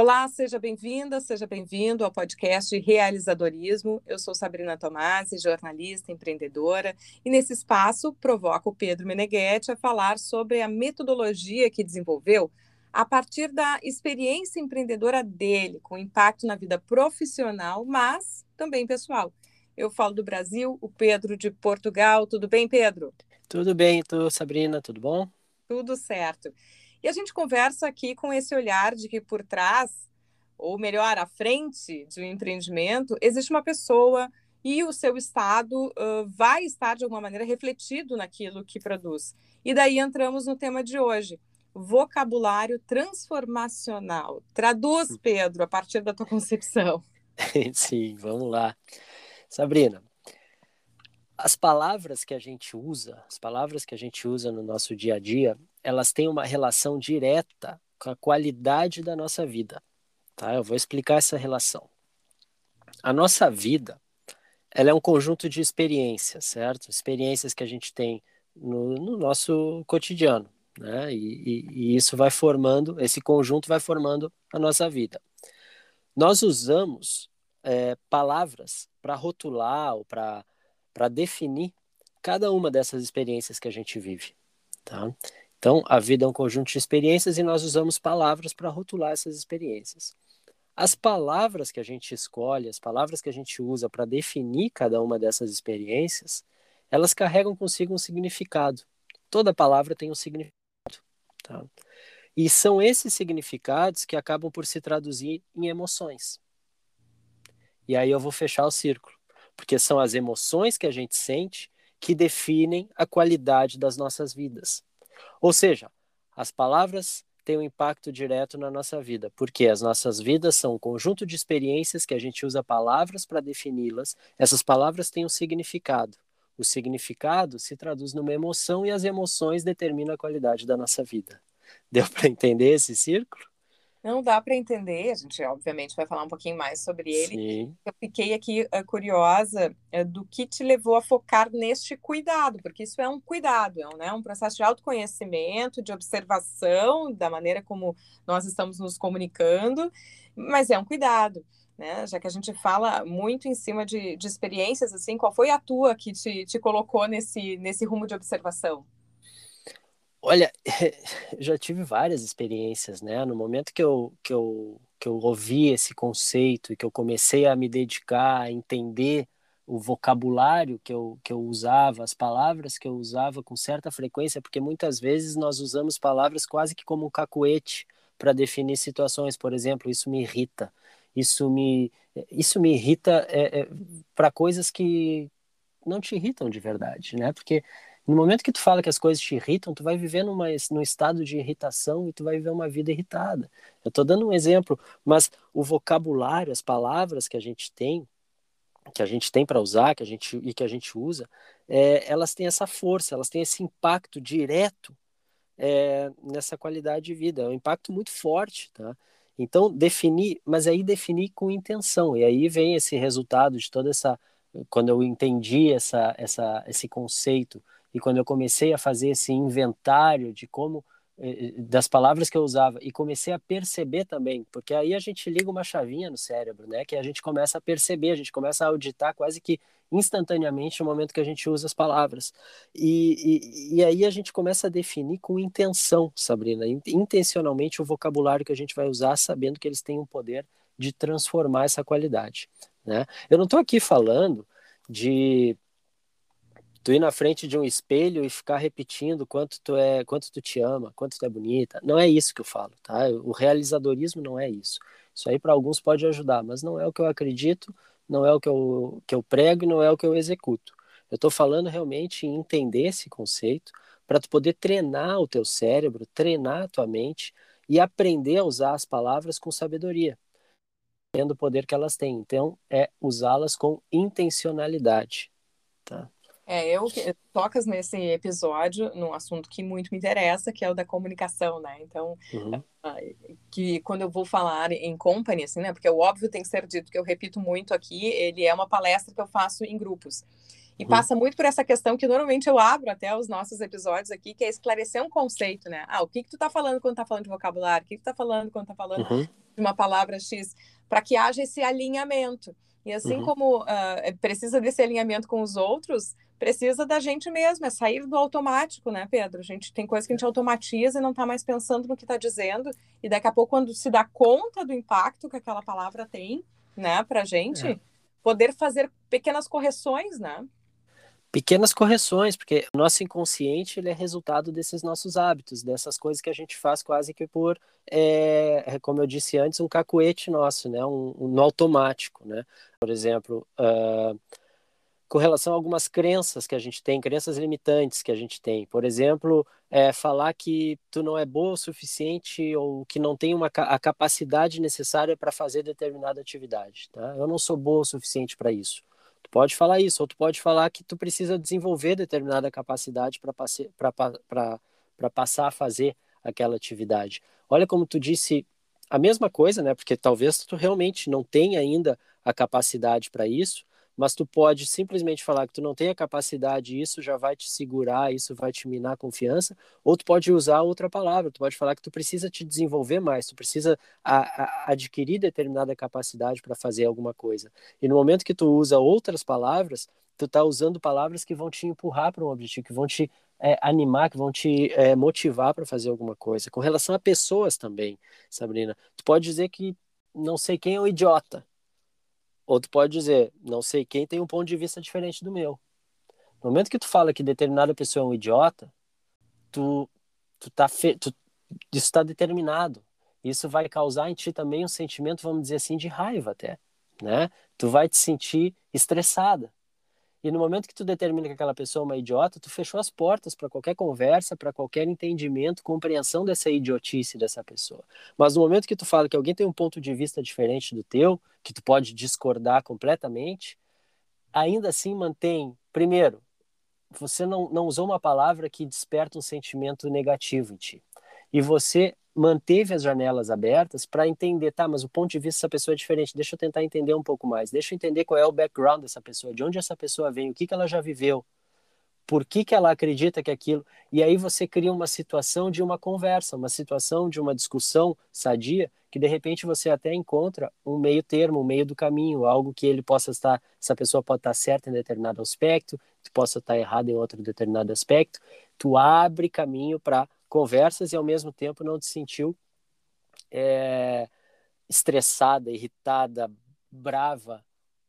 Olá, seja bem-vinda, seja bem-vindo ao podcast Realizadorismo. Eu sou Sabrina Tomasi, jornalista, empreendedora, e nesse espaço provoco o Pedro Meneghetti a falar sobre a metodologia que desenvolveu a partir da experiência empreendedora dele, com impacto na vida profissional, mas também pessoal. Eu falo do Brasil, o Pedro de Portugal. Tudo bem, Pedro? Tudo bem, tu, Sabrina, tudo bom? Tudo certo. E a gente conversa aqui com esse olhar de que por trás, ou melhor, à frente de um empreendimento, existe uma pessoa e o seu estado uh, vai estar, de alguma maneira, refletido naquilo que produz. E daí entramos no tema de hoje, vocabulário transformacional. Traduz, hum. Pedro, a partir da tua concepção. Sim, vamos lá. Sabrina, as palavras que a gente usa, as palavras que a gente usa no nosso dia a dia, elas têm uma relação direta com a qualidade da nossa vida. Tá? Eu vou explicar essa relação. A nossa vida, ela é um conjunto de experiências, certo? Experiências que a gente tem no, no nosso cotidiano, né? E, e, e isso vai formando, esse conjunto vai formando a nossa vida. Nós usamos é, palavras para rotular ou para definir cada uma dessas experiências que a gente vive. Tá? Então, a vida é um conjunto de experiências e nós usamos palavras para rotular essas experiências. As palavras que a gente escolhe, as palavras que a gente usa para definir cada uma dessas experiências, elas carregam consigo um significado. Toda palavra tem um significado. Tá? E são esses significados que acabam por se traduzir em emoções. E aí eu vou fechar o círculo, porque são as emoções que a gente sente que definem a qualidade das nossas vidas. Ou seja, as palavras têm um impacto direto na nossa vida, porque as nossas vidas são um conjunto de experiências que a gente usa palavras para defini-las. Essas palavras têm um significado. O significado se traduz numa emoção e as emoções determinam a qualidade da nossa vida. Deu para entender esse círculo? Não dá para entender, a gente obviamente vai falar um pouquinho mais sobre ele. Sim. Eu fiquei aqui uh, curiosa uh, do que te levou a focar neste cuidado, porque isso é um cuidado, é um, né, um processo de autoconhecimento, de observação da maneira como nós estamos nos comunicando, mas é um cuidado. Né? Já que a gente fala muito em cima de, de experiências, assim, qual foi a tua que te, te colocou nesse, nesse rumo de observação? Olha, já tive várias experiências, né? No momento que eu, que eu, que eu ouvi esse conceito e que eu comecei a me dedicar a entender o vocabulário que eu, que eu usava, as palavras que eu usava com certa frequência, porque muitas vezes nós usamos palavras quase que como um cacuete para definir situações. Por exemplo, isso me irrita. Isso me, isso me irrita é, é, para coisas que não te irritam de verdade, né? Porque no momento que tu fala que as coisas te irritam, tu vai viver numa, num estado de irritação e tu vai viver uma vida irritada. Eu estou dando um exemplo, mas o vocabulário, as palavras que a gente tem, que a gente tem para usar, que a gente e que a gente usa, é, elas têm essa força, elas têm esse impacto direto é, nessa qualidade de vida. É um impacto muito forte, tá? Então definir, mas aí definir com intenção. E aí vem esse resultado de toda essa, quando eu entendi essa, essa, esse conceito e quando eu comecei a fazer esse inventário de como eh, eh, das palavras que eu usava e comecei a perceber também, porque aí a gente liga uma chavinha no cérebro, né? Que a gente começa a perceber, a gente começa a auditar quase que instantaneamente no momento que a gente usa as palavras. E, e, e aí a gente começa a definir com intenção, Sabrina, intencionalmente o vocabulário que a gente vai usar, sabendo que eles têm um poder de transformar essa qualidade. Né? Eu não estou aqui falando de tu ir na frente de um espelho e ficar repetindo quanto tu é, quanto tu te ama, quanto tu é bonita. Não é isso que eu falo, tá? O realizadorismo não é isso. Isso aí para alguns pode ajudar, mas não é o que eu acredito, não é o que eu, que eu prego e não é o que eu executo. Eu estou falando realmente em entender esse conceito para tu poder treinar o teu cérebro, treinar a tua mente e aprender a usar as palavras com sabedoria, tendo o poder que elas têm. Então, é usá-las com intencionalidade, tá? É, eu tocas nesse episódio num assunto que muito me interessa, que é o da comunicação, né? Então, uhum. que quando eu vou falar em company, assim, né? Porque o óbvio tem que ser dito, que eu repito muito aqui, ele é uma palestra que eu faço em grupos. E uhum. passa muito por essa questão que normalmente eu abro até os nossos episódios aqui, que é esclarecer um conceito, né? Ah, o que que tu tá falando quando tá falando de vocabulário? O que que tu tá falando quando tá falando... Uhum uma palavra X, para que haja esse alinhamento. E assim uhum. como uh, precisa desse alinhamento com os outros, precisa da gente mesmo, é sair do automático, né, Pedro? A gente tem coisa que a gente automatiza e não está mais pensando no que está dizendo, e daqui a pouco, quando se dá conta do impacto que aquela palavra tem, né, para gente, é. poder fazer pequenas correções, né? Pequenas correções, porque o nosso inconsciente ele é resultado desses nossos hábitos, dessas coisas que a gente faz quase que por, é, como eu disse antes, um cacuete nosso, né? um, um automático. Né? Por exemplo, uh, com relação a algumas crenças que a gente tem, crenças limitantes que a gente tem. Por exemplo, é, falar que tu não é boa o suficiente ou que não tem uma, a capacidade necessária para fazer determinada atividade. Tá? Eu não sou boa o suficiente para isso. Tu pode falar isso, ou tu pode falar que tu precisa desenvolver determinada capacidade para passar a fazer aquela atividade. Olha como tu disse a mesma coisa, né? Porque talvez tu realmente não tenha ainda a capacidade para isso, mas tu pode simplesmente falar que tu não tem a capacidade isso já vai te segurar, isso vai te minar a confiança, ou tu pode usar outra palavra, tu pode falar que tu precisa te desenvolver mais, tu precisa a, a, adquirir determinada capacidade para fazer alguma coisa. E no momento que tu usa outras palavras, tu está usando palavras que vão te empurrar para um objetivo, que vão te é, animar, que vão te é, motivar para fazer alguma coisa. Com relação a pessoas também, Sabrina, tu pode dizer que não sei quem é o idiota, ou tu pode dizer, não sei quem tem um ponto de vista diferente do meu. No momento que tu fala que determinada pessoa é um idiota, tu, tu tá fe... tu, isso está determinado. Isso vai causar em ti também um sentimento, vamos dizer assim, de raiva até, né? Tu vai te sentir estressada. E no momento que tu determina que aquela pessoa é uma idiota, tu fechou as portas para qualquer conversa, para qualquer entendimento, compreensão dessa idiotice dessa pessoa. Mas no momento que tu fala que alguém tem um ponto de vista diferente do teu, que tu pode discordar completamente, ainda assim mantém, primeiro, você não, não usou uma palavra que desperta um sentimento negativo em ti. E você manteve as janelas abertas para entender, tá, mas o ponto de vista dessa pessoa é diferente, deixa eu tentar entender um pouco mais, deixa eu entender qual é o background dessa pessoa, de onde essa pessoa vem, o que, que ela já viveu, por que, que ela acredita que aquilo. E aí você cria uma situação de uma conversa, uma situação de uma discussão sadia, que de repente você até encontra um meio termo, um meio do caminho, algo que ele possa estar, essa pessoa pode estar certa em determinado aspecto, possa estar errado em outro determinado aspecto, tu abre caminho para conversas e ao mesmo tempo não te sentiu é, estressada, irritada, brava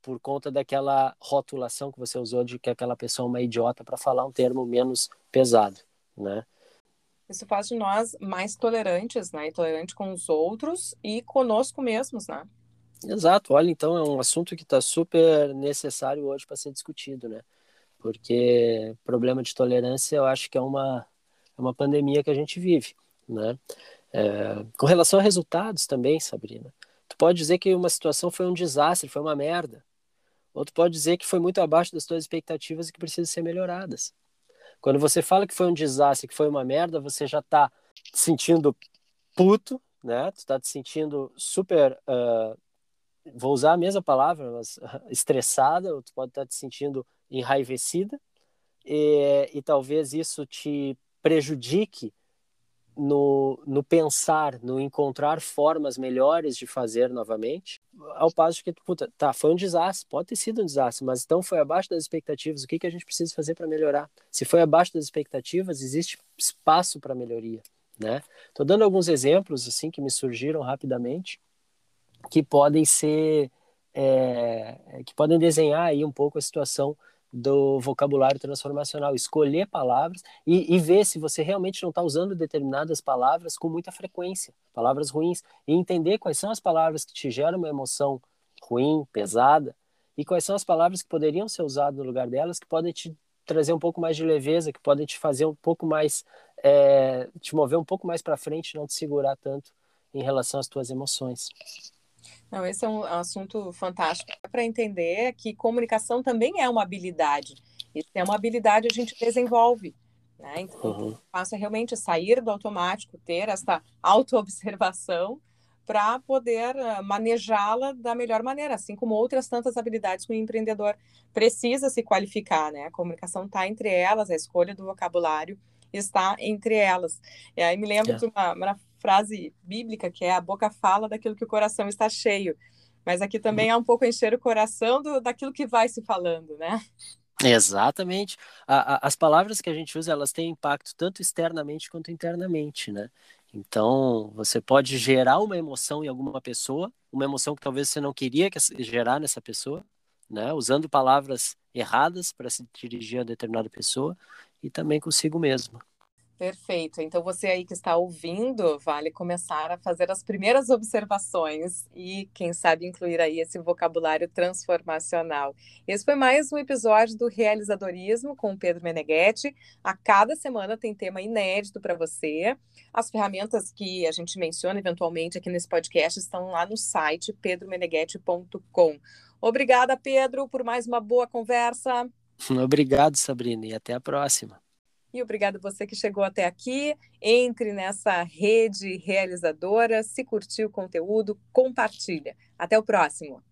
por conta daquela rotulação que você usou de que aquela pessoa é uma idiota para falar um termo menos pesado, né? Isso faz de nós mais tolerantes, né? E tolerante com os outros e conosco mesmos, né? Exato. Olha, então é um assunto que está super necessário hoje para ser discutido, né? Porque problema de tolerância eu acho que é uma uma pandemia que a gente vive, né? É, com relação a resultados também, Sabrina, tu pode dizer que uma situação foi um desastre, foi uma merda. Ou tu pode dizer que foi muito abaixo das tuas expectativas e que precisam ser melhoradas. Quando você fala que foi um desastre, que foi uma merda, você já está te sentindo puto, né? Tu está te sentindo super, uh, vou usar a mesma palavra, mas estressada, ou tu pode estar tá te sentindo enraivecida, e, e talvez isso te prejudique no, no pensar, no encontrar formas melhores de fazer novamente, ao passo que, puta, tá, foi um desastre, pode ter sido um desastre, mas então foi abaixo das expectativas, o que, que a gente precisa fazer para melhorar? Se foi abaixo das expectativas, existe espaço para melhoria, né? Tô dando alguns exemplos, assim, que me surgiram rapidamente, que podem ser, é, que podem desenhar aí um pouco a situação do vocabulário transformacional, escolher palavras e, e ver se você realmente não está usando determinadas palavras com muita frequência, palavras ruins, e entender quais são as palavras que te geram uma emoção ruim, pesada, e quais são as palavras que poderiam ser usadas no lugar delas, que podem te trazer um pouco mais de leveza, que podem te fazer um pouco mais, é, te mover um pouco mais para frente, não te segurar tanto em relação às tuas emoções. Não, esse é um assunto fantástico para entender que comunicação também é uma habilidade. E se é uma habilidade, a gente desenvolve. Né? Então, uhum. o passo é realmente sair do automático, ter essa autoobservação para poder ah, manejá-la da melhor maneira, assim como outras tantas habilidades que o empreendedor precisa se qualificar. Né? A comunicação está entre elas, a escolha do vocabulário está entre elas. E aí me lembro é. de uma, uma frase bíblica que é a boca fala daquilo que o coração está cheio. Mas aqui também é um pouco encher o coração do, daquilo que vai se falando, né? Exatamente. A, a, as palavras que a gente usa, elas têm impacto tanto externamente quanto internamente, né? Então, você pode gerar uma emoção em alguma pessoa, uma emoção que talvez você não queria que gerar nessa pessoa, né? Usando palavras erradas para se dirigir a determinada pessoa e também consigo mesmo. Perfeito. Então, você aí que está ouvindo, vale começar a fazer as primeiras observações e, quem sabe, incluir aí esse vocabulário transformacional. Esse foi mais um episódio do Realizadorismo com Pedro Meneghetti. A cada semana tem tema inédito para você. As ferramentas que a gente menciona eventualmente aqui nesse podcast estão lá no site pedromeneghetti.com. Obrigada, Pedro, por mais uma boa conversa. Obrigado, Sabrina, e até a próxima. E obrigado você que chegou até aqui. Entre nessa rede realizadora. Se curtiu o conteúdo, compartilha. Até o próximo.